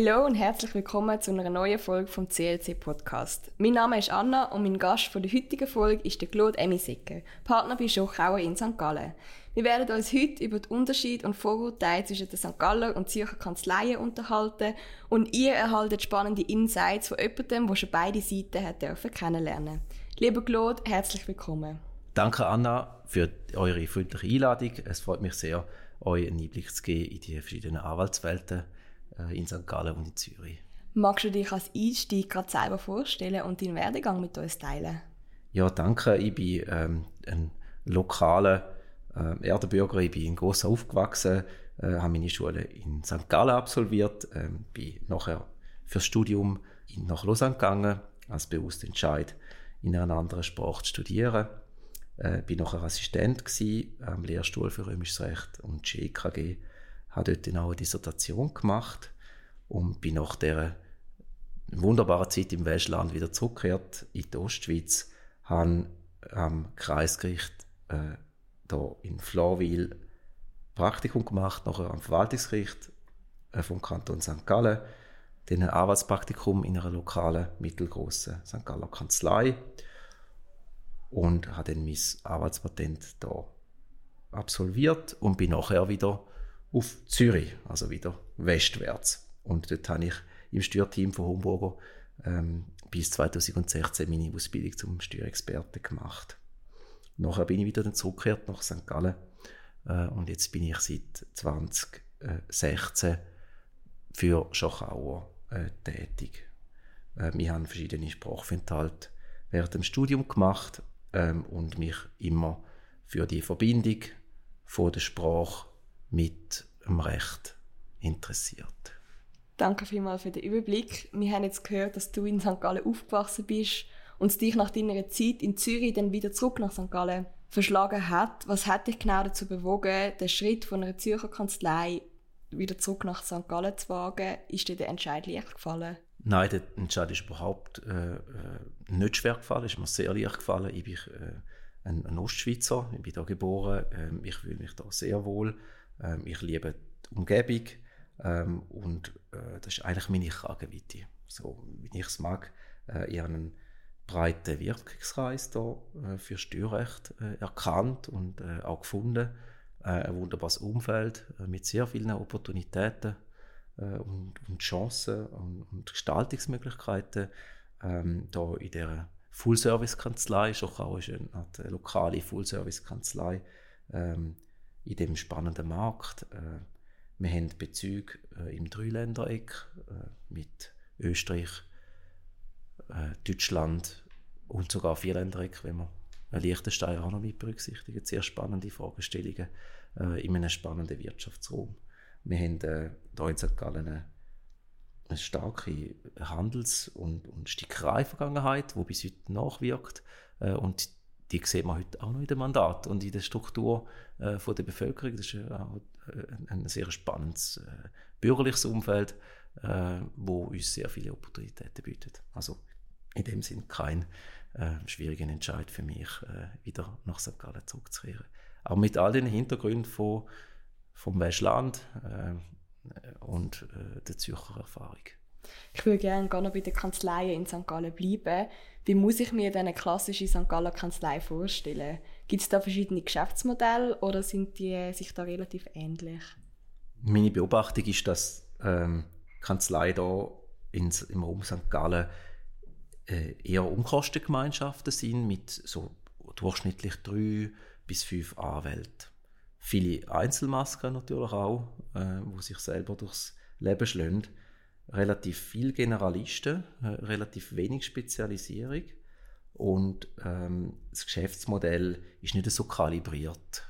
Hallo und herzlich willkommen zu einer neuen Folge vom CLC Podcast. Mein Name ist Anna und mein Gast für die heutige Folge ist der Claude Emisecke, Partner bei Schochauer in St. Gallen. Wir werden uns heute über den Unterschied und Vorurteile zwischen den St. Galler und Zürcher Kanzleien unterhalten und ihr erhaltet spannende Insights von jemandem, der schon beide Seiten hat dürfen kennenlernen. Lieber Claude, herzlich willkommen. Danke Anna für eure freundliche Einladung. Es freut mich sehr, euch einen Einblick zu geben in die verschiedenen Anwaltswelten in St. Gallen und in Zürich. Magst du dich als Einstieg gerade selber vorstellen und deinen Werdegang mit uns teilen? Ja, danke. Ich bin ähm, ein lokaler äh, Erdenbürger. Ich bin in Grossen aufgewachsen, äh, habe meine Schule in St. Gallen absolviert, äh, bin nachher fürs Studium nach Lausanne gegangen, als bewusster Entscheid, in einer anderen Sprache zu studieren. Äh, bin nachher Assistent gewesen, am Lehrstuhl für Römisches Recht und GKG. Habe dort auch eine Dissertation gemacht und bin nach dieser wunderbaren Zeit im Westland wieder zurückgekehrt in die Ostschweiz, habe am Kreisgericht äh, da in Florwil Praktikum gemacht, nachher am Verwaltungsgericht äh, vom Kanton St. Gallen, dann ein Arbeitspraktikum in einer lokalen, mittelgroßen St. Galler Kanzlei und habe dann mein Arbeitspatent da absolviert und bin nachher wieder auf Zürich, also wieder westwärts. Und dort habe ich im Steuerteam von Homburger ähm, bis 2016 meine Ausbildung zum Steuerexperten gemacht. Nachher bin ich wieder zurückgekehrt nach St. Gallen äh, und jetzt bin ich seit 2016 für Schachauer äh, tätig. Äh, wir haben verschiedene Sprachaufenthalte während dem Studium gemacht ähm, und mich immer für die Verbindung von der Sprache mit dem Recht interessiert. Danke vielmals für den Überblick. Wir haben jetzt gehört, dass du in St. Gallen aufgewachsen bist und dich nach deiner Zeit in Zürich dann wieder zurück nach St. Gallen verschlagen hat. Was hat dich genau dazu bewogen, den Schritt von einer Zürcher Kanzlei wieder zurück nach St. Gallen zu wagen? Ist dir der Entscheid leicht gefallen? Nein, der Entscheid ist überhaupt äh, äh nicht schwer gefallen, ist mir sehr leicht gefallen. Ich bin äh, ein, ein Ostschweizer, ich bin da geboren, äh, ich fühle mich da sehr wohl, äh, ich liebe die Umgebung ähm, und äh, das ist eigentlich meine Kragenweite, so wie ich es mag. Äh, ich habe einen breiten Wirkungskreis da äh, für Steuerrecht äh, erkannt und äh, auch gefunden. Äh, ein wunderbares Umfeld mit sehr vielen Opportunitäten und, und, Chancen und, und Gestaltungsmöglichkeiten. Ähm, da in der Full-Service-Kanzlei, Schochau ist eine lokale Full-Service-Kanzlei ähm, in dem spannenden Markt. Äh, wir haben Bezüge äh, im Dreiländereck äh, mit Österreich, äh, Deutschland und sogar Vierländereck, wenn man Liechtenstein auch noch mit berücksichtigen. Sehr spannende Fragestellungen äh, in einem spannenden Wirtschaftsraum. Wir haben äh, hier in St. Gallen eine, eine starke Handels- und, und Stickerei-Vergangenheit, die bis heute nachwirkt. Äh, und die sieht man heute auch noch in dem Mandat und in der Struktur äh, von der Bevölkerung. Das ist äh, ein sehr spannendes äh, bürgerliches Umfeld, äh, wo uns sehr viele Opportunitäten bietet. Also in dem Sinn kein äh, schwieriger Entscheid für mich, äh, wieder nach St. Gallen zurückzukehren. Auch mit all den Hintergründen von, vom Westland äh, und der Zürcher Erfahrung. Ich würde gerne noch bei den Kanzleien in St. Gallen bleiben. Wie muss ich mir eine klassische St. Galler Kanzlei vorstellen? Gibt es da verschiedene Geschäftsmodelle oder sind die sich da relativ ähnlich? Meine Beobachtung ist, dass ähm, Kanzlei da ins, im Raum St. Gallen äh, eher Umkostengemeinschaften sind mit so durchschnittlich drei bis fünf Anwälten. Viele Einzelmasken natürlich auch, äh, wo sich selber durchs Leben schlönd. Relativ viel Generalisten, äh, relativ wenig Spezialisierung und ähm, das Geschäftsmodell ist nicht so kalibriert.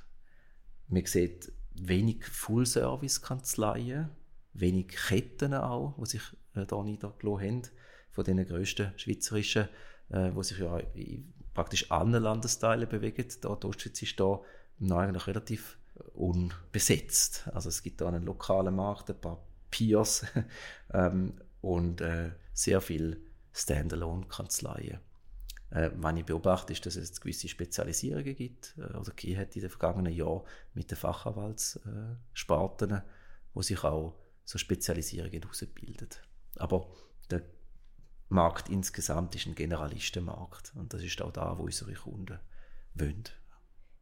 Man sieht wenig Full-Service-Kanzleien, wenig Ketten auch, die sich äh, da niedergelassen haben, von den grössten schweizerischen, äh, wo sich ja in praktisch allen Landesteilen bewegen. Da, die Ostschweiz ist da eigentlich relativ unbesetzt. Also es gibt da einen lokalen Markt, ein paar Peers ähm, und äh, sehr viele Standalone-Kanzleien. Äh, was ich beobachte, ist, dass es gewisse Spezialisierungen gibt, äh, oder gegeben hat in den vergangenen Jahren mit den Fachanwaltssparten, äh, wo sich auch so Spezialisierungen ausbildet. Aber der Markt insgesamt ist ein Generalistenmarkt und das ist auch da, wo unsere Kunden wollen.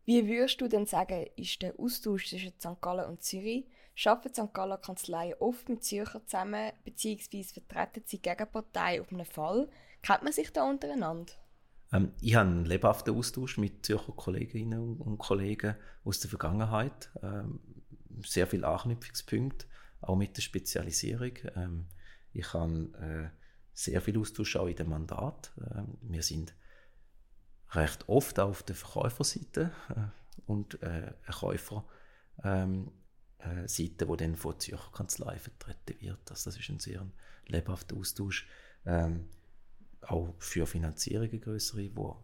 Wie würdest du denn sagen, ist der Austausch zwischen St. Gallen und Zürich? Arbeiten St. Gallen Kanzleien oft mit Zürcher zusammen, beziehungsweise vertreten sie Gegenpartei auf einen Fall? Kennt man sich da untereinander? Ähm, ich habe einen lebhaften Austausch mit Zürcher Kolleginnen und Kollegen aus der Vergangenheit. Ähm, sehr viele Anknüpfungspunkte, auch mit der Spezialisierung. Ähm, ich habe äh, sehr viel Austausch auch in dem Mandat. Ähm, wir sind recht oft auf der Verkäuferseite äh, und äh, Käuferseite, ähm, äh, Seite, wo dann von der Zürcher Kanzlei vertreten wird. Also das ist ein sehr lebhafter Austausch. Ähm, auch für Finanzierungen größere, wo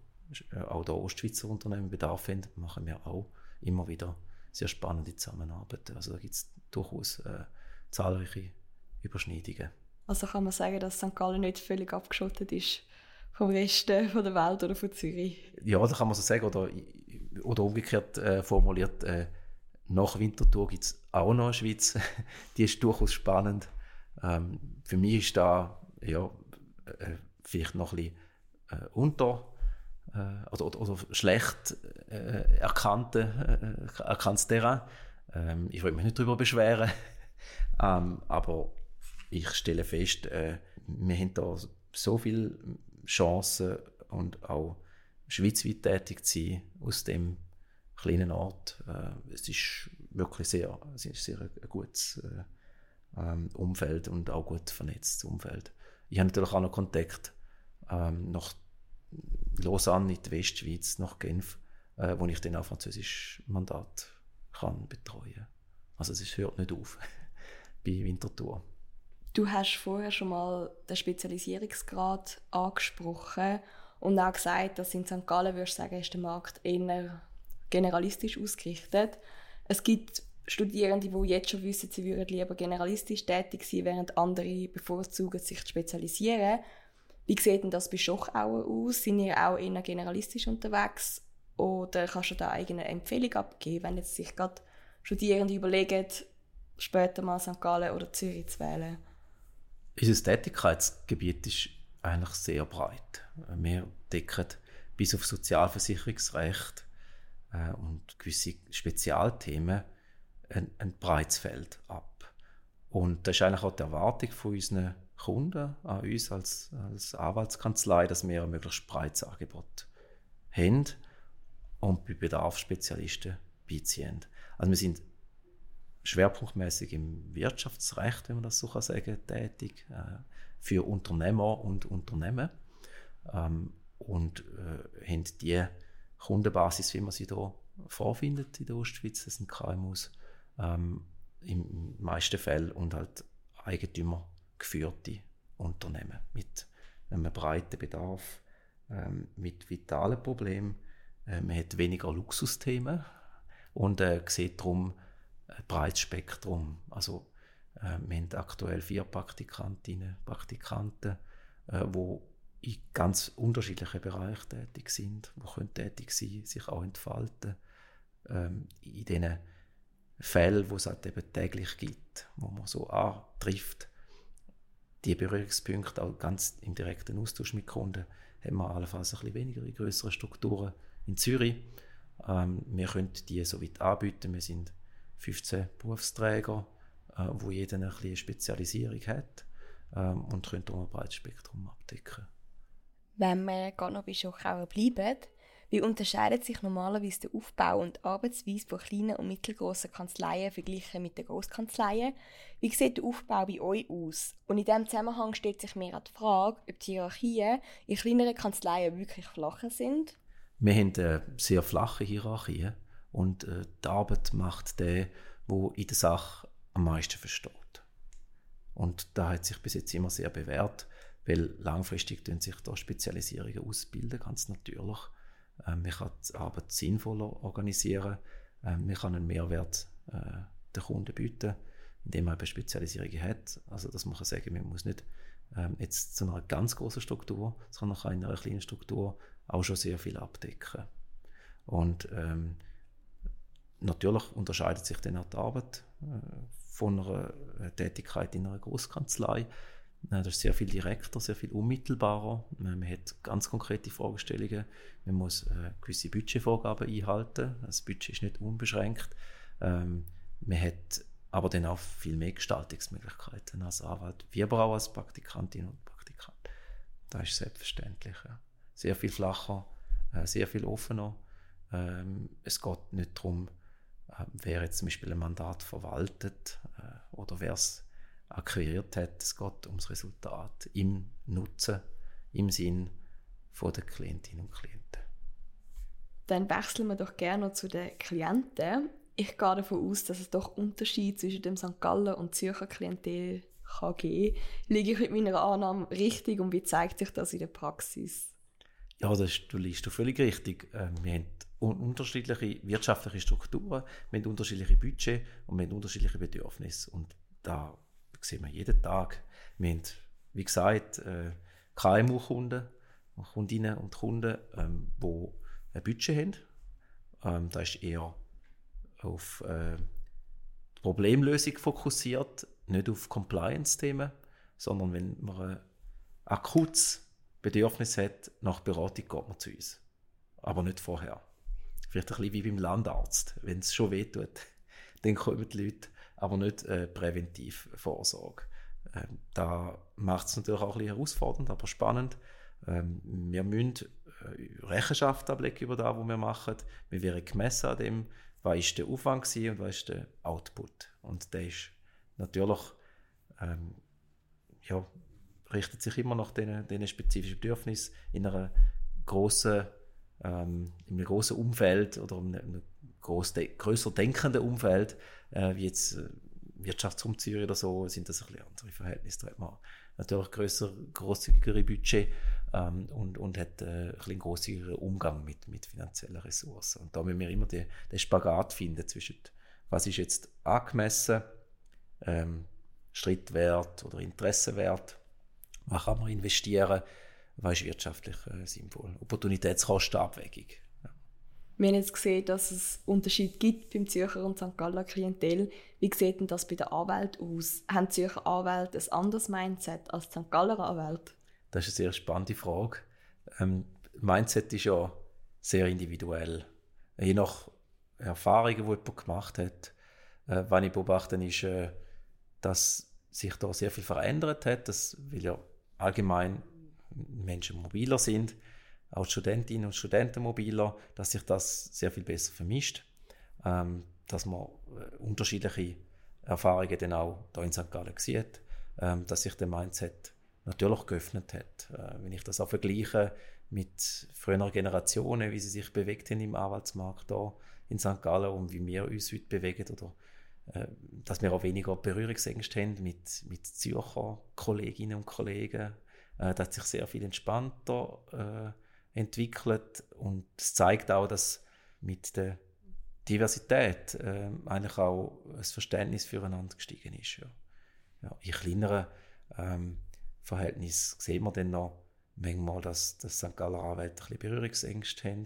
äh, auch der Ostschweizer Unternehmen Bedarf haben, machen wir auch immer wieder sehr spannende Zusammenarbeit. Also da gibt es durchaus äh, zahlreiche Überschneidungen. Also kann man sagen, dass St. Gallen nicht völlig abgeschottet ist vom Rest von der Welt oder von Zürich? Ja, da kann man so sagen. Oder, oder umgekehrt äh, formuliert, äh, nach Winterthur gibt es auch noch eine Schweiz. Die ist durchaus spannend. Ähm, für mich ist da ja, äh, vielleicht noch ein bisschen äh, unter äh, oder, oder, oder, schlecht äh, erkannte, äh, erkanntes Terrain. Ähm, ich will mich nicht darüber beschweren, ähm, aber ich stelle fest, äh, wir haben da so viele Chancen und auch schweizweit tätig zu sein aus dem kleinen Ort. Äh, es ist wirklich sehr, es ist sehr ein gutes äh, ähm, Umfeld und auch gut vernetztes Umfeld. Ich habe natürlich auch noch Kontakt ähm, nach Lausanne in die Westschweiz, nach Genf, äh, wo ich dann auch französisch Mandat kann betreuen. Also es hört nicht auf bei Winterthur. Du hast vorher schon mal den Spezialisierungsgrad angesprochen und auch gesagt, dass in St. Gallen würdest sagen, ist der Markt eher generalistisch ausgerichtet. Es gibt Studierende, die jetzt schon wissen, sie würden lieber generalistisch tätig sein, während andere bevorzugen, sich zu spezialisieren. Wie sieht denn das bei Schochauer aus? Sind ihr auch eher generalistisch unterwegs? Oder kannst du da eigene Empfehlung abgeben, wenn jetzt sich gerade Studierende überlegen, später mal St. Gallen oder Zürich zu wählen? Unser Tätigkeitsgebiet ist eigentlich sehr breit. Wir decken bis auf Sozialversicherungsrecht äh, und gewisse Spezialthemen ein, ein breites Feld ab. Und das ist eigentlich auch die Erwartung von unseren Kunden an uns als, als Anwaltskanzlei, dass wir ein möglichst breites Angebot haben und bei Bedarf Spezialisten beiziehen. Also wir sind schwerpunktmäßig im Wirtschaftsrecht, wenn man das so kann sagen, tätig, äh, für Unternehmer und Unternehmen. Ähm, und äh, haben die Kundenbasis, wie man sie hier vorfindet in der Ostschweiz, das sind KMUs, ähm, im meisten Fällen und halt eigentümergeführte Unternehmen mit einem breiten Bedarf, ähm, mit vitalen Problemen. Äh, man hat weniger Luxusthemen und äh, sieht darum, ein breites Spektrum. Also äh, wir haben aktuell vier Praktikantinnen, Praktikanten, äh, wo in ganz unterschiedlichen Bereichen tätig sind, wo können tätig sein, sich auch entfalten ähm, in diesen Fällen, wo es halt eben täglich gibt, wo man so antrifft, die Berührungspunkte auch ganz im direkten Austausch mit Kunden, haben wir allenfalls ein bisschen weniger in größeren Strukturen in Zürich. Ähm, wir können die so weit anbieten, wir sind 15 Berufsträger, äh, wo jeder eine kleine Spezialisierung hat ähm, und können ein breites Spektrum abdecken. Wenn wir gerade noch bei Schochauer bleiben, wie unterscheidet sich normalerweise der Aufbau und Arbeitsweise von kleinen und mittelgroßen Kanzleien verglichen mit den Großkanzleien? Wie sieht der Aufbau bei euch aus? Und in diesem Zusammenhang stellt sich mir die Frage, ob die Hierarchien in kleineren Kanzleien wirklich flacher sind? Wir haben eine sehr flache Hierarchie und äh, die Arbeit macht der, wo in der Sache am meisten versteht. Und da hat sich bis jetzt immer sehr bewährt, weil langfristig sich da Spezialisierungen ausbilden, ganz natürlich. Ähm, man kann die Arbeit sinnvoller organisieren, ähm, man kann einen Mehrwert äh, den Kunden bieten, indem man eine Spezialisierung hat. Also das man sagen, man muss nicht ähm, jetzt zu einer ganz großen Struktur, sondern kann in einer kleinen Struktur auch schon sehr viel abdecken. Und ähm, Natürlich unterscheidet sich dann auch die Arbeit äh, von einer äh, Tätigkeit in einer Großkanzlei. Das ist sehr viel direkter, sehr viel unmittelbarer. Man hat ganz konkrete Fragestellungen. Man muss äh, gewisse Budgetvorgaben einhalten. Das Budget ist nicht unbeschränkt. Ähm, man hat aber dann auch viel mehr Gestaltungsmöglichkeiten als Anwalt, wie aber auch als Praktikantin und Praktikant. Das ist selbstverständlich. Sehr viel flacher, äh, sehr viel offener. Ähm, es geht nicht darum, äh, wer jetzt zum Beispiel ein Mandat verwaltet oder wer es akquiriert hat. Es geht ums Resultat im Nutzen, im Sinn von der Klientinnen und Klienten. Dann wechseln wir doch gerne zu den Klienten. Ich gehe davon aus, dass es doch Unterschiede zwischen dem St. Gallen und Zürcher Klientel kann geben. Liege ich mit meiner Annahme richtig und wie zeigt sich das in der Praxis? Ja, das ist, du liegst völlig richtig. Ähm, wir haben unterschiedliche wirtschaftliche Strukturen, wir haben unterschiedliche Budget und wir haben unterschiedliche Bedürfnisse. Und da sehen wir jeden Tag. Wir haben, wie gesagt, äh, KMU-Kunden, Kundinnen und Kunden, ähm, die ein Budget haben. Ähm, da ist eher auf äh, Problemlösung fokussiert, nicht auf Compliance-Themen, sondern wenn man ein akutes Bedürfnis hat nach Beratung, geht man zu uns. Aber nicht vorher. Vielleicht ein bisschen wie beim Landarzt. Wenn es schon wehtut, dann kommen die Leute aber nicht äh, präventiv Vorsorge. Ähm, da macht es natürlich auch ein bisschen herausfordernd, aber spannend. Ähm, wir müssen äh, Rechenschaft ablegen über das, was wir machen. Wir werden gemessen an dem, was ist der Aufwand und was ist der Output. Und der ist natürlich, ähm, ja, richtet sich immer nach diesen spezifischen Bedürfnissen in einer grossen, ähm, in einem grossen Umfeld oder in einem gross de grösser denkenden Umfeld, äh, wie jetzt äh, Wirtschaftsraum Zürich oder so, sind das ein bisschen andere Verhältnisse. Da hat man natürlich grösser, grosszügigere Budget ähm, und, und hat äh, ein bisschen Umgang mit, mit finanziellen Ressourcen. Und da müssen wir immer den, den Spagat finden zwischen, was ist jetzt angemessen, ähm, Schrittwert oder Interessenwert, was kann man investieren, was ist wirtschaftlich äh, sinnvoll. Opportunitätskostenabwägung. Wir haben jetzt gesehen, dass es Unterschiede gibt beim Zürcher und St. Galler Klientel. Wie sieht denn das bei den Anwälten aus? Haben Zürcher Anwälte ein anderes Mindset als St. Galler Anwälte? Das ist eine sehr spannende Frage. Ähm, Mindset ist ja sehr individuell. Je nach Erfahrungen, die jemand gemacht hat, äh, was ich beobachte, ist, äh, dass sich da sehr viel verändert hat, dass, weil ja allgemein Menschen mobiler sind, auch Studentinnen und Studenten mobiler, dass sich das sehr viel besser vermischt, ähm, dass man äh, unterschiedliche Erfahrungen dann auch hier in St. Gallen sieht, ähm, dass sich der Mindset natürlich geöffnet hat. Äh, wenn ich das auch vergleiche mit früheren Generationen, wie sie sich bewegt haben im Anwaltsmarkt hier in St. Gallen und wie wir uns heute bewegen oder äh, dass wir auch weniger Berührungsängste haben mit, mit Zürcher Kolleginnen und Kollegen. Äh, das hat sich sehr viel entspannter äh, entwickelt und es zeigt auch, dass mit der Diversität äh, eigentlich auch ein Verständnis füreinander gestiegen ist. Ja. Ja, in kleineren ähm, Verhältnissen sehen wir dann noch manchmal, dass, dass St. Galler Anwälte ein bisschen Berührungsängste haben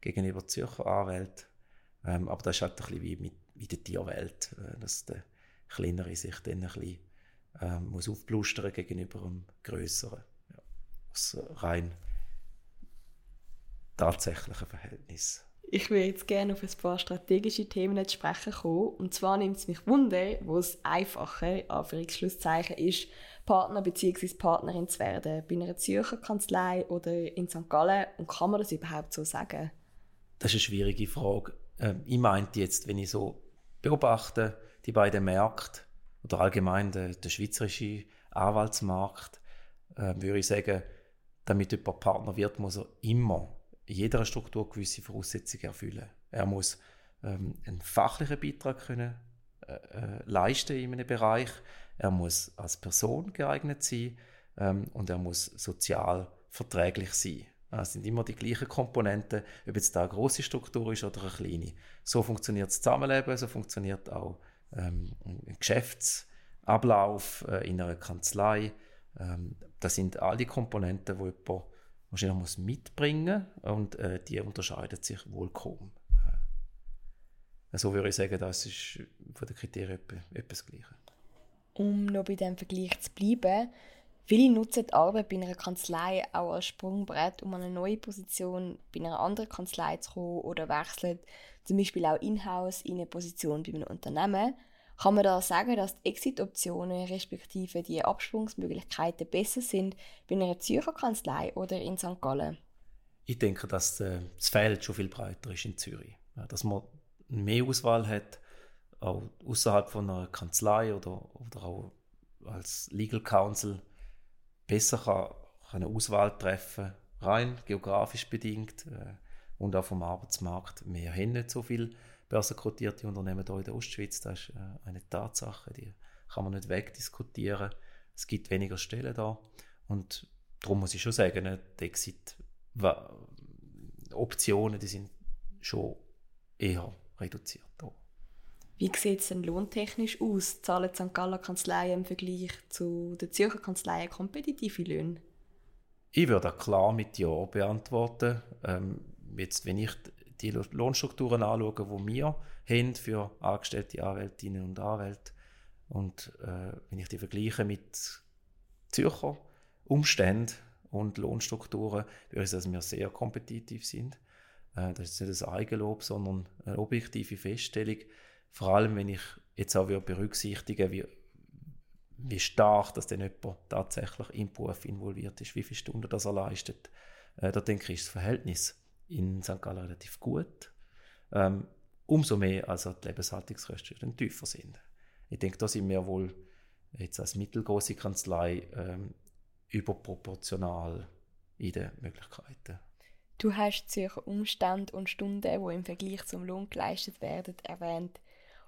gegenüber Zürcher Anwälten. Ähm, aber das ist halt ein bisschen wie, mit, wie der Tierwelt, äh, dass der Kleinere sich dann ein bisschen ähm, muss aufblustern gegenüber dem Größeren. Ja, aus rein tatsächlichen Verhältnis. Ich würde jetzt gerne auf ein paar strategische Themen zu sprechen kommen. Und zwar nimmt es mich Wunder, wo es einfache, Anführungsschlusszeichen, ist, Partner bzw. Partnerin zu werden. Bei einer Zürcher Kanzlei oder in St. Gallen. Und kann man das überhaupt so sagen? Das ist eine schwierige Frage. Ähm, ich meinte jetzt, wenn ich so beobachte, die beiden Märkte oder allgemein der, der schweizerische Anwaltsmarkt, äh, würde ich sagen, damit jemand Partner wird, muss er immer jeder Struktur gewisse Voraussetzungen erfüllen. Er muss ähm, einen fachlichen Beitrag können, äh, äh, leisten in einem Bereich. Er muss als Person geeignet sein ähm, und er muss sozial verträglich sein. Es sind immer die gleichen Komponenten, ob jetzt da eine große Struktur ist oder eine kleine. So funktioniert das Zusammenleben, so funktioniert auch ähm, ein Geschäftsablauf äh, in einer Kanzlei. Ähm, das sind all die Komponenten, die jemand wahrscheinlich muss mitbringen und äh, die unterscheiden sich wohl kaum. so würde ich sagen, das ist von den Kriterien etwas Gleiche. Um noch bei diesem Vergleich zu bleiben, viele nutzen die Arbeit bei einer Kanzlei auch als Sprungbrett, um an eine neue Position bei einer anderen Kanzlei zu kommen oder wechseln zum Beispiel auch in-house in eine Position bei einem Unternehmen. Kann man da sagen, dass die Exit-Optionen respektive die Absprungsmöglichkeiten besser sind bei einer Zürcher Kanzlei oder in St. Gallen? Ich denke, dass äh, das Feld schon viel breiter ist in Zürich. Dass man mehr Auswahl hat, auch außerhalb einer Kanzlei oder, oder auch als Legal Counsel besser kann eine Auswahl treffen, rein geografisch bedingt äh, und auch vom Arbeitsmarkt. Wir haben nicht so viele börsenkotierte Unternehmen hier in der Ostschweiz, das ist äh, eine Tatsache, die kann man nicht wegdiskutieren. Es gibt weniger Stellen da und darum muss ich schon sagen, die Exit-Optionen, die sind schon eher reduziert. Hier. Wie sieht es denn lohntechnisch aus? Zahlen die St. Galler Kanzleien im Vergleich zu den Zürcher Kanzleien kompetitive Löhne? Ich würde klar mit Ja beantworten. Ähm, jetzt, wenn ich die Lohnstrukturen anschaue, die wir haben für angestellte Anwältinnen und Anwälte und äh, wenn ich die vergleiche mit Zürcher Umständen und Lohnstrukturen, würde ich sagen, dass wir sehr kompetitiv sind. Äh, das ist nicht ein Eigenlob, sondern eine objektive Feststellung. Vor allem, wenn ich jetzt auch berücksichtige, wie, wie stark dass denn jemand tatsächlich im Beruf involviert ist, wie viele Stunden das er leistet. Äh, da denke ich, ist das Verhältnis in St. Gallen relativ gut. Ähm, umso mehr, als die Lebenshaltungskosten tiefer sind. Ich denke, da sind wir wohl jetzt als mittelgroße Kanzlei ähm, überproportional in den Möglichkeiten. Du hast Zürcher Umstände und Stunden, die im Vergleich zum Lohn geleistet werden, erwähnt.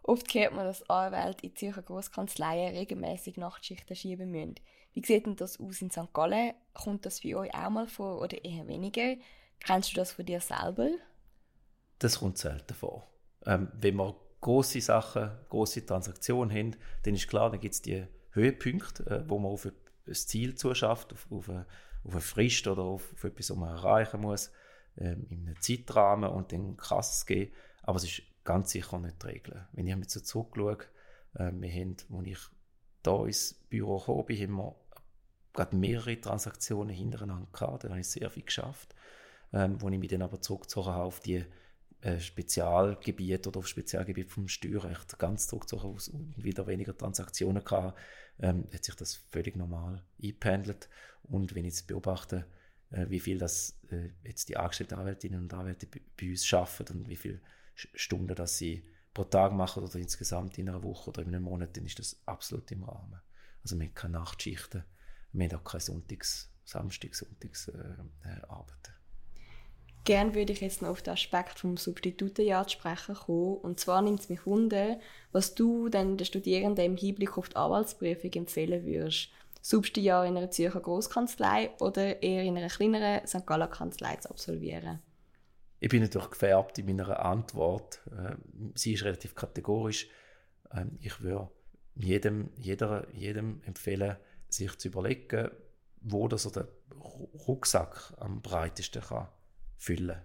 Oft hört man, dass Anwälte in Zürcher Großkanzleien regelmäßig Nachtschichten schieben müssen. Wie sieht denn das aus in St. Gallen? Kommt das für euch auch mal vor oder eher weniger? Kennst du das von dir selber? Das kommt selten vor. Ähm, wenn wir große Sachen, große Transaktionen haben, dann ist klar, dann gibt es die Höhepunkte, äh, wo man auf ein Ziel zuschafft, auf, auf, eine, auf eine Frist oder auf, auf etwas, was man erreichen muss, ähm, in einem Zeitrahmen und dann kann es gehen. Aber es ist ganz sicher nicht die Regel. Wenn ich mir so zurückschaue, äh, wir haben, als ich hier ins Büro gekommen bin, haben wir gerade mehrere Transaktionen hintereinander gehabt. Da habe ich sehr viel geschafft ähm, wo ich mich dann aber zurückgezogen habe auf die äh, Spezialgebiete oder auf Spezialgebiet vom Steuerrecht ganz zurückgezogen aus und wieder weniger Transaktionen gehabt, ähm, hat sich das völlig normal eingependelt. Und wenn ich jetzt beobachte, äh, wie viel das äh, jetzt die angestellten Anwältinnen und Anwälte bei uns schaffen und wie viele Stunden das sie pro Tag machen oder insgesamt in einer Woche oder in einem Monat, dann ist das absolut im Rahmen. Also wir haben keine Nachtschichten, wir haben auch keine Sonntags, Samstags, Sonntags äh, äh, arbeiten. Gerne würde ich jetzt noch auf den Aspekt vom Substitutenjahr zu sprechen kommen. Und zwar nimmt es mich wunder, was du den Studierenden im Hinblick auf die Anwaltsprüfung empfehlen würdest. Substitutjahr in einer Zürcher Großkanzlei oder eher in einer kleineren St. Galler Kanzlei zu absolvieren? Ich bin natürlich gefärbt in meiner Antwort. Ähm, sie ist relativ kategorisch. Ähm, ich würde jedem, jeder, jedem empfehlen, sich zu überlegen, wo der Rucksack am breitesten kann füllen.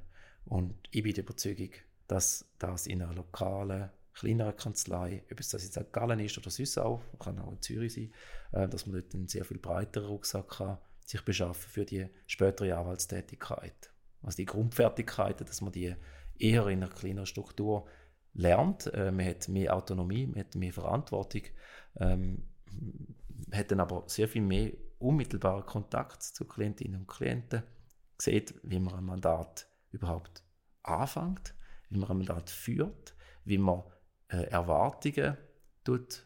Und ich bin der Überzeugung, dass das in einer lokalen, kleineren Kanzlei, ob es das in. Gallen ist oder sonst auch, kann auch in Zürich sein, äh, dass man dort einen sehr viel breiteren Rucksack kann, sich beschaffen für die spätere Anwaltstätigkeit. Also die Grundfertigkeiten, dass man die eher in einer kleineren Struktur lernt. Äh, man hat mehr Autonomie, man hat mehr Verantwortung, ähm, hat dann aber sehr viel mehr unmittelbaren Kontakt zu Klientinnen und Klienten sieht, wie man ein Mandat überhaupt anfängt, wie man ein Mandat führt, wie man äh, Erwartungen tut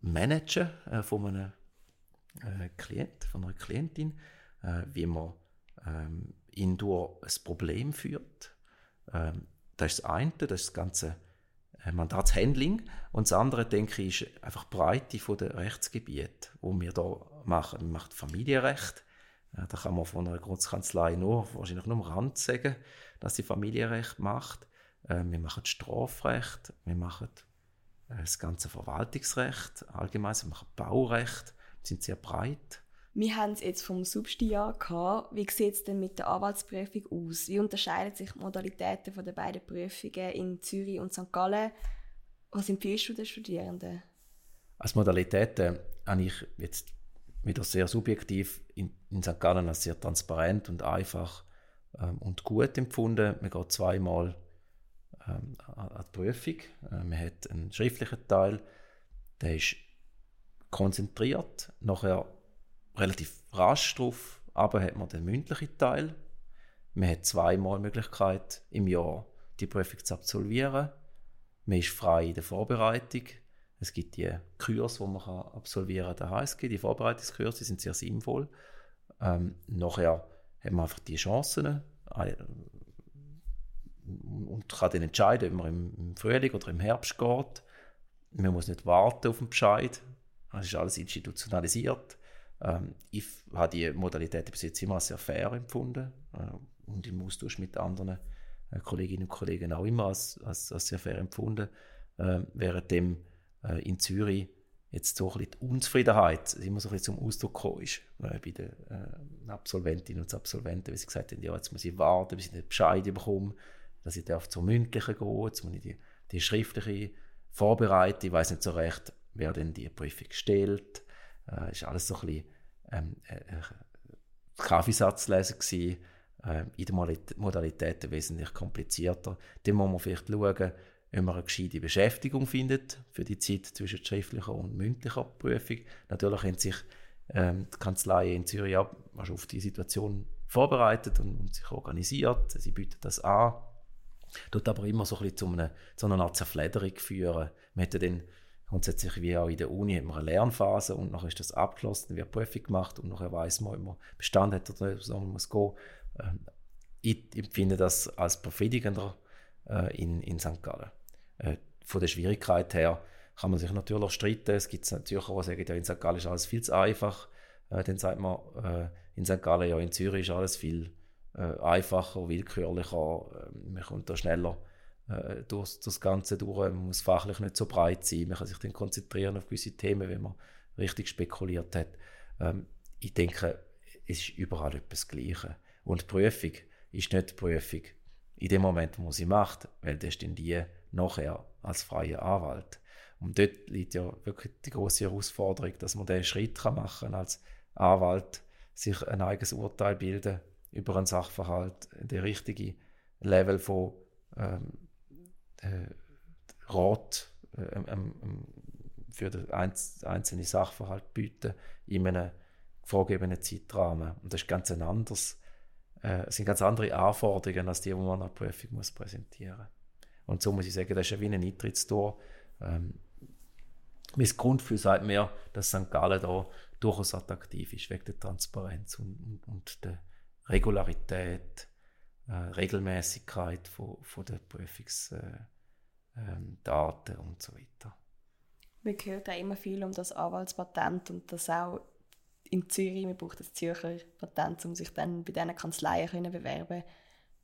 managen äh, von einem äh, Klient, von einer Klientin, äh, wie man ähm, ihn durch ein Problem führt. Ähm, das ist das eine, das ist das ganze äh, Mandatshandling. Und das andere, denke ich, ist einfach die Breite der Rechtsgebiete, die wir hier machen. Wir machen Familienrecht, da kann man von einer Großkanzlei nur, wahrscheinlich nur am Rand sagen, dass sie Familienrecht macht. Äh, wir machen Strafrecht, wir machen äh, das ganze Verwaltungsrecht allgemein, wir machen Baurecht, wir sind sehr breit. Wir haben es jetzt vom Substijahr gehabt. Wie sieht es denn mit der Anwaltsprüfung aus? Wie unterscheiden sich die Modalitäten der beiden Prüfungen in Zürich und St. Gallen? Was empfiehlst du den Studierenden? Als Modalität äh, habe ich jetzt wieder sehr subjektiv in, in St. Gallen als sehr transparent und einfach ähm, und gut empfunden. Man geht zweimal ähm, an die Prüfung. Äh, man hat einen schriftlichen Teil, der ist konzentriert, nachher relativ rasch drauf, aber hat man den mündlichen Teil. Man hat zweimal Möglichkeit im Jahr die Prüfung zu absolvieren. Man ist frei in der Vorbereitung. Es gibt die Kurse, die man absolvieren kann, der HSG, die Vorbereitungskurse, die sind sehr sinnvoll. Ähm, nachher hat man einfach die Chancen äh, und kann dann entscheiden, ob man im, Frühling oder im Herbst geht. Man muss nicht warten auf den Bescheid. Es ist alles institutionalisiert. Ähm, ich habe die Modalität bis jetzt immer sehr fair empfunden äh, und im Austausch mit anderen äh, Kolleginnen und Kollegen auch immer als, als, als sehr fair empfunden. Äh, währenddem äh, in Zürich jetzt so ein bisschen die Unzufriedenheit immer so ein bisschen zum Ausdruck gekommen ist äh, bei den äh, Absolventinnen und Absolventen, weil sie gesagt haben, ja, jetzt muss ich warten, bis ich den Bescheid bekomme, dass ich darf zur mündlichen gehen, jetzt muss ich die, die schriftliche vorbereiten, ich weiß nicht so recht, wer denn die Prüfung stellt, äh, ist alles so ein bisschen ähm, äh, Kaffeesatzlesen gewesen, äh, in den Modalitäten wesentlich komplizierter. Da muss man vielleicht schauen, wenn man eine gescheite Beschäftigung findet für die Zeit zwischen schriftlicher und mündlicher Prüfung. Natürlich haben sich ähm, die Kanzleien in Zürich auch auf die Situation vorbereitet und, und, sich organisiert. Sie bieten das an. Tut aber immer so ein bisschen zu einer, zu einer Art Zerflederung führen. Man hätte dann grundsätzlich wie auch in der Uni eine Lernphase und nachher ist das abgeschlossen, wird Prüfung gemacht und nachher weiß man, ob man bestanden hat oder so man muss gehen. Ähm, ich empfinde das als befriedigender äh, in, in St. Gallen. Äh, von der Schwierigkeit her kann man sich natürlich streiten. Es gibt Zürcher, die sagen, ja, in St. Gallen ist alles viel zu einfach. Äh, dann sagt man, äh, in St. Gallen, ja, in Zürich ist alles viel äh, einfacher, willkürlicher. Äh, man kommt da schneller äh, durch das Ganze durch. Man muss fachlich nicht so breit sein. Man kann sich dann konzentrieren auf gewisse Themen, wenn man richtig spekuliert hat. Ähm, ich denke, es ist überall etwas Gleiche. Und die Prüfung ist nicht die Prüfung in dem Moment, wo sie macht, weil das dann die nachher als freier Anwalt. Und dort liegt ja wirklich die große Herausforderung, dass man den Schritt kann machen als Anwalt, sich ein eigenes Urteil bilden über einen Sachverhalt, der richtige Level von ähm, äh, Rat äh, ähm, für den einzelnen Sachverhalt bieten in einem vorgegebenen Zeitrahmen. Und das ist ganz ein anderes, äh, sind ganz andere Anforderungen als die, die man an der Prüfung muss präsentieren muss. Und so muss ich sagen, das ist ja wie ein Eintrittstor. Ähm, mein Grundgefühl sagt mir, dass St. Gallen da durchaus attraktiv ist, wegen der Transparenz und, und, und der Regularität, äh, Regelmäßigkeit von, von der Prüfungsdaten äh, ähm, und so weiter. Man hört auch immer viel um das Anwaltspatent und das auch in Zürich, man braucht das Zürcher Patent, um sich dann bei diesen Kanzleien zu bewerben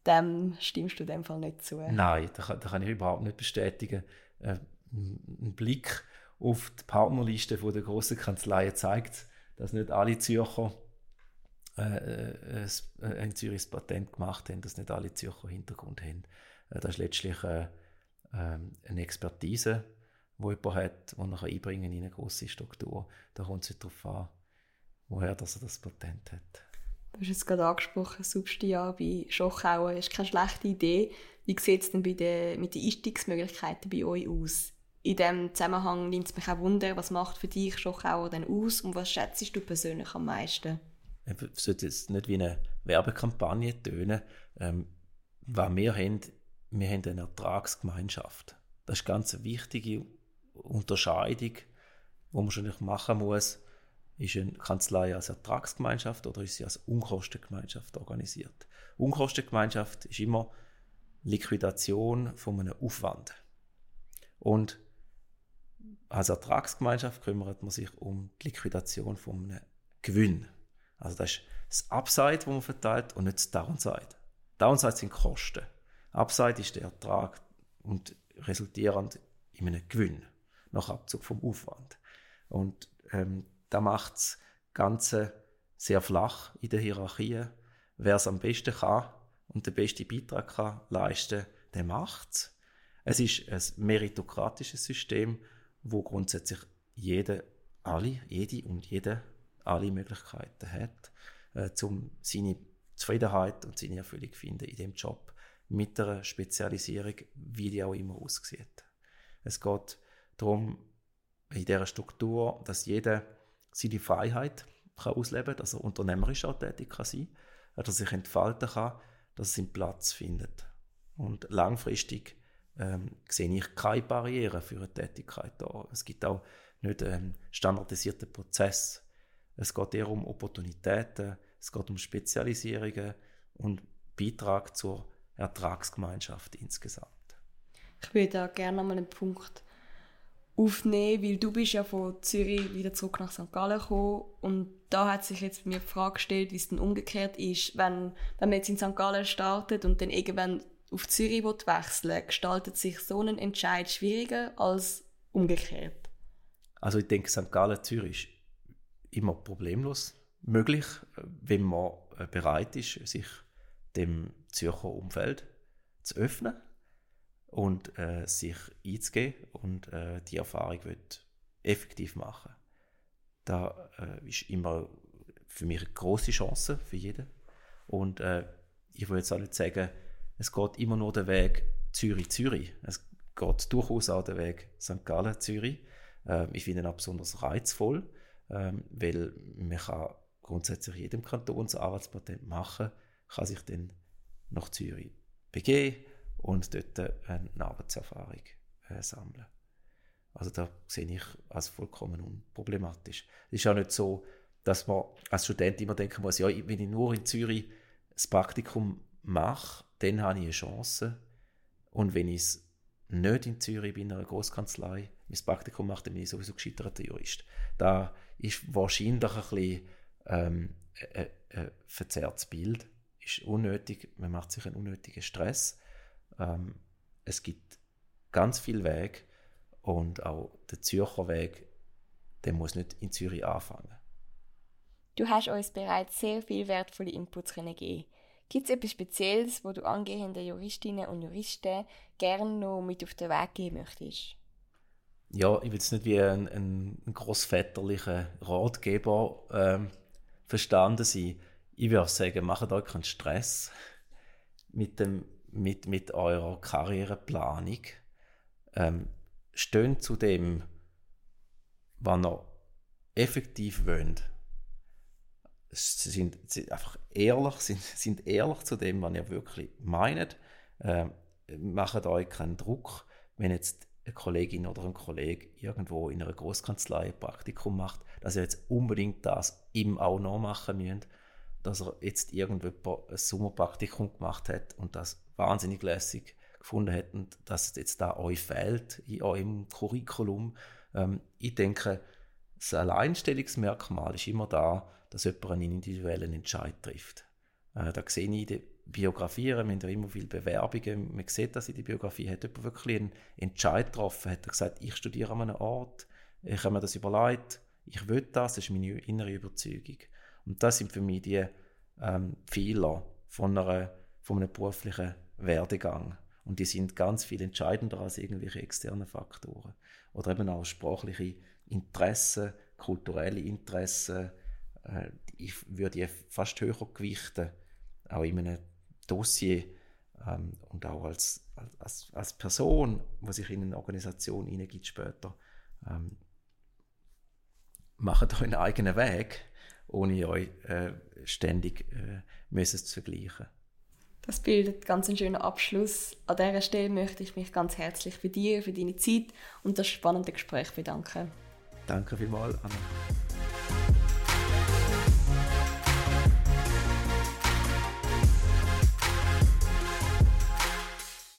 dem stimmst du in dem Fall nicht zu. Nein, das kann, das kann ich überhaupt nicht bestätigen. Äh, ein Blick auf die Partnerliste der großen Kanzleien zeigt, dass nicht alle Zürcher äh, äh, äh ein Zürichs Patent gemacht haben, dass nicht alle Zürcher Hintergrund haben. Das ist letztlich äh, ähm, eine Expertise, die jemand hat, die er einbringen in eine große Struktur. Da kommt es darauf an, woher dass er das Patent hat. Du hast es gerade angesprochen, Substia bei Schochauer ist keine schlechte Idee. Wie sieht es denn bei den, mit den Einstiegsmöglichkeiten bei euch aus? In diesem Zusammenhang nimmt es mich auch Wunder, was macht für dich Schochauer denn aus und was schätzt du persönlich am meisten? Es sollte jetzt nicht wie eine Werbekampagne tönen. Ähm, was wir haben, wir haben eine Ertragsgemeinschaft. Das ist ganz eine wichtige Unterscheidung, die man schon machen muss ist eine Kanzlei als Ertragsgemeinschaft oder ist sie als Unkostengemeinschaft organisiert? Unkostengemeinschaft ist immer Liquidation von einem Aufwand. Und als Ertragsgemeinschaft kümmert man sich um die Liquidation von einem Gewinn. Also das ist das Upside, das man verteilt und nicht das Downside. Downside sind Kosten. Upside ist der Ertrag und resultierend in einem Gewinn nach Abzug vom Aufwand. Und ähm, da macht das Ganze sehr flach in der Hierarchie. Wer es am besten kann und den besten Beitrag kann leisten, der macht es. Es ist ein meritokratisches System, wo grundsätzlich jede, alle, jede und jede alle Möglichkeiten hat, äh, um seine Zufriedenheit und seine Erfüllung zu finden in dem Job mit einer Spezialisierung, wie die auch immer aussieht. Es geht darum, in dieser Struktur, dass jeder seine Freiheit kann ausleben kann, dass er unternehmerisch auch tätig kann sein kann, dass er sich entfalten kann, dass er seinen Platz findet. Und langfristig ähm, sehe ich keine Barrieren für eine Tätigkeit da. Es gibt auch nicht einen standardisierten Prozess. Es geht eher um Opportunitäten, es geht um Spezialisierungen und Beitrag zur Ertragsgemeinschaft insgesamt. Ich würde da gerne nochmal einen Punkt aufnehmen, weil du bist ja von Zürich wieder zurück nach St. Gallen gekommen und da hat sich jetzt mir die Frage gestellt, wie es denn umgekehrt ist, wenn, wenn man jetzt in St. Gallen startet und dann irgendwann auf Zürich wechseln gestaltet sich so ein Entscheid schwieriger als umgekehrt? Also ich denke, St. Gallen, Zürich ist immer problemlos möglich, wenn man äh, bereit ist, sich dem Zürcher Umfeld zu öffnen und äh, sich einzugehen und äh, die Erfahrung wird effektiv machen. Da äh, ist immer für mich eine große Chance für jeden. Und äh, ich will jetzt auch nicht sagen, es geht immer nur der Weg Zürich-Zürich. Es geht durchaus auch der Weg St. Gallen-Zürich. Ähm, ich finde ihn auch besonders reizvoll, ähm, weil man kann grundsätzlich jedem Kanton ein Arbeitspatent machen, kann sich dann nach Zürich begeben und dort eine Arbeitserfahrung äh, sammeln. Also da sehe ich als vollkommen unproblematisch. Es ist auch nicht so, dass man als Student immer denken muss, ja, wenn ich nur in Zürich das Praktikum mache, dann habe ich eine Chance. Und wenn ich es nicht in Zürich bin, in einer Großkanzlei, mein Praktikum mache, dann bin ich sowieso gescheiterter Jurist. Da ist wahrscheinlich ein bisschen ähm, ein, ein verzerrtes Bild. Ist unnötig, man macht sich einen unnötigen Stress. Ähm, es gibt ganz viel Weg und auch der Zürcher Weg, der muss nicht in Zürich anfangen. Du hast uns bereits sehr viel wertvolle Inputs gegeben. Gibt es etwas Spezielles, wo du angehenden Juristinnen und Juristen gerne noch mit auf den Weg geben möchtest? Ja, ich will es nicht wie ein, ein, ein grossväterlicher Ratgeber ähm, verstanden sein. Ich würde sagen, macht euch keinen Stress mit, dem, mit, mit eurer Karriereplanung. Ähm, steht zu dem, was ihr effektiv wollt sind, sind einfach ehrlich, sind, sind ehrlich zu dem, was ihr wirklich meint. Ähm, macht euch keinen Druck, wenn jetzt eine Kollegin oder ein Kollege irgendwo in einer Großkanzlei ein Praktikum macht, dass ihr jetzt unbedingt das ihm auch noch machen müsst, dass er jetzt irgendjemand ein Sommerpraktikum gemacht hat und das wahnsinnig lässig gefunden hat und dass es jetzt da euch fehlt in eurem Curriculum. Ähm, ich denke, das Alleinstellungsmerkmal ist immer da, dass jemand einen individuellen Entscheid trifft. Äh, da sehe ich den Biografien, wir haben ja immer viele Bewerbungen, man sieht das in der Biografie, hat jemand wirklich einen Entscheid getroffen, hat gesagt, ich studiere an einem Ort, ich habe mir das überlegt, ich will das, das ist meine innere Überzeugung. Und das sind für mich die ähm, Fehler von, einer, von einem beruflichen Werdegang. Und die sind ganz viel entscheidender als irgendwelche externen Faktoren. Oder eben auch sprachliche Interessen, kulturelle Interessen, äh, ich würde die fast höher gewichten, auch in einem Dossier ähm, und auch als, als, als Person, die sich in eine Organisation hineingibt später. Ähm, macht euch einen eigenen Weg, ohne euch äh, ständig äh, müssen zu vergleichen. Das bildet ganz einen schönen Abschluss. An dieser Stelle möchte ich mich ganz herzlich für dir, für deine Zeit und das spannende Gespräch bedanken. Danke vielmals, Anna.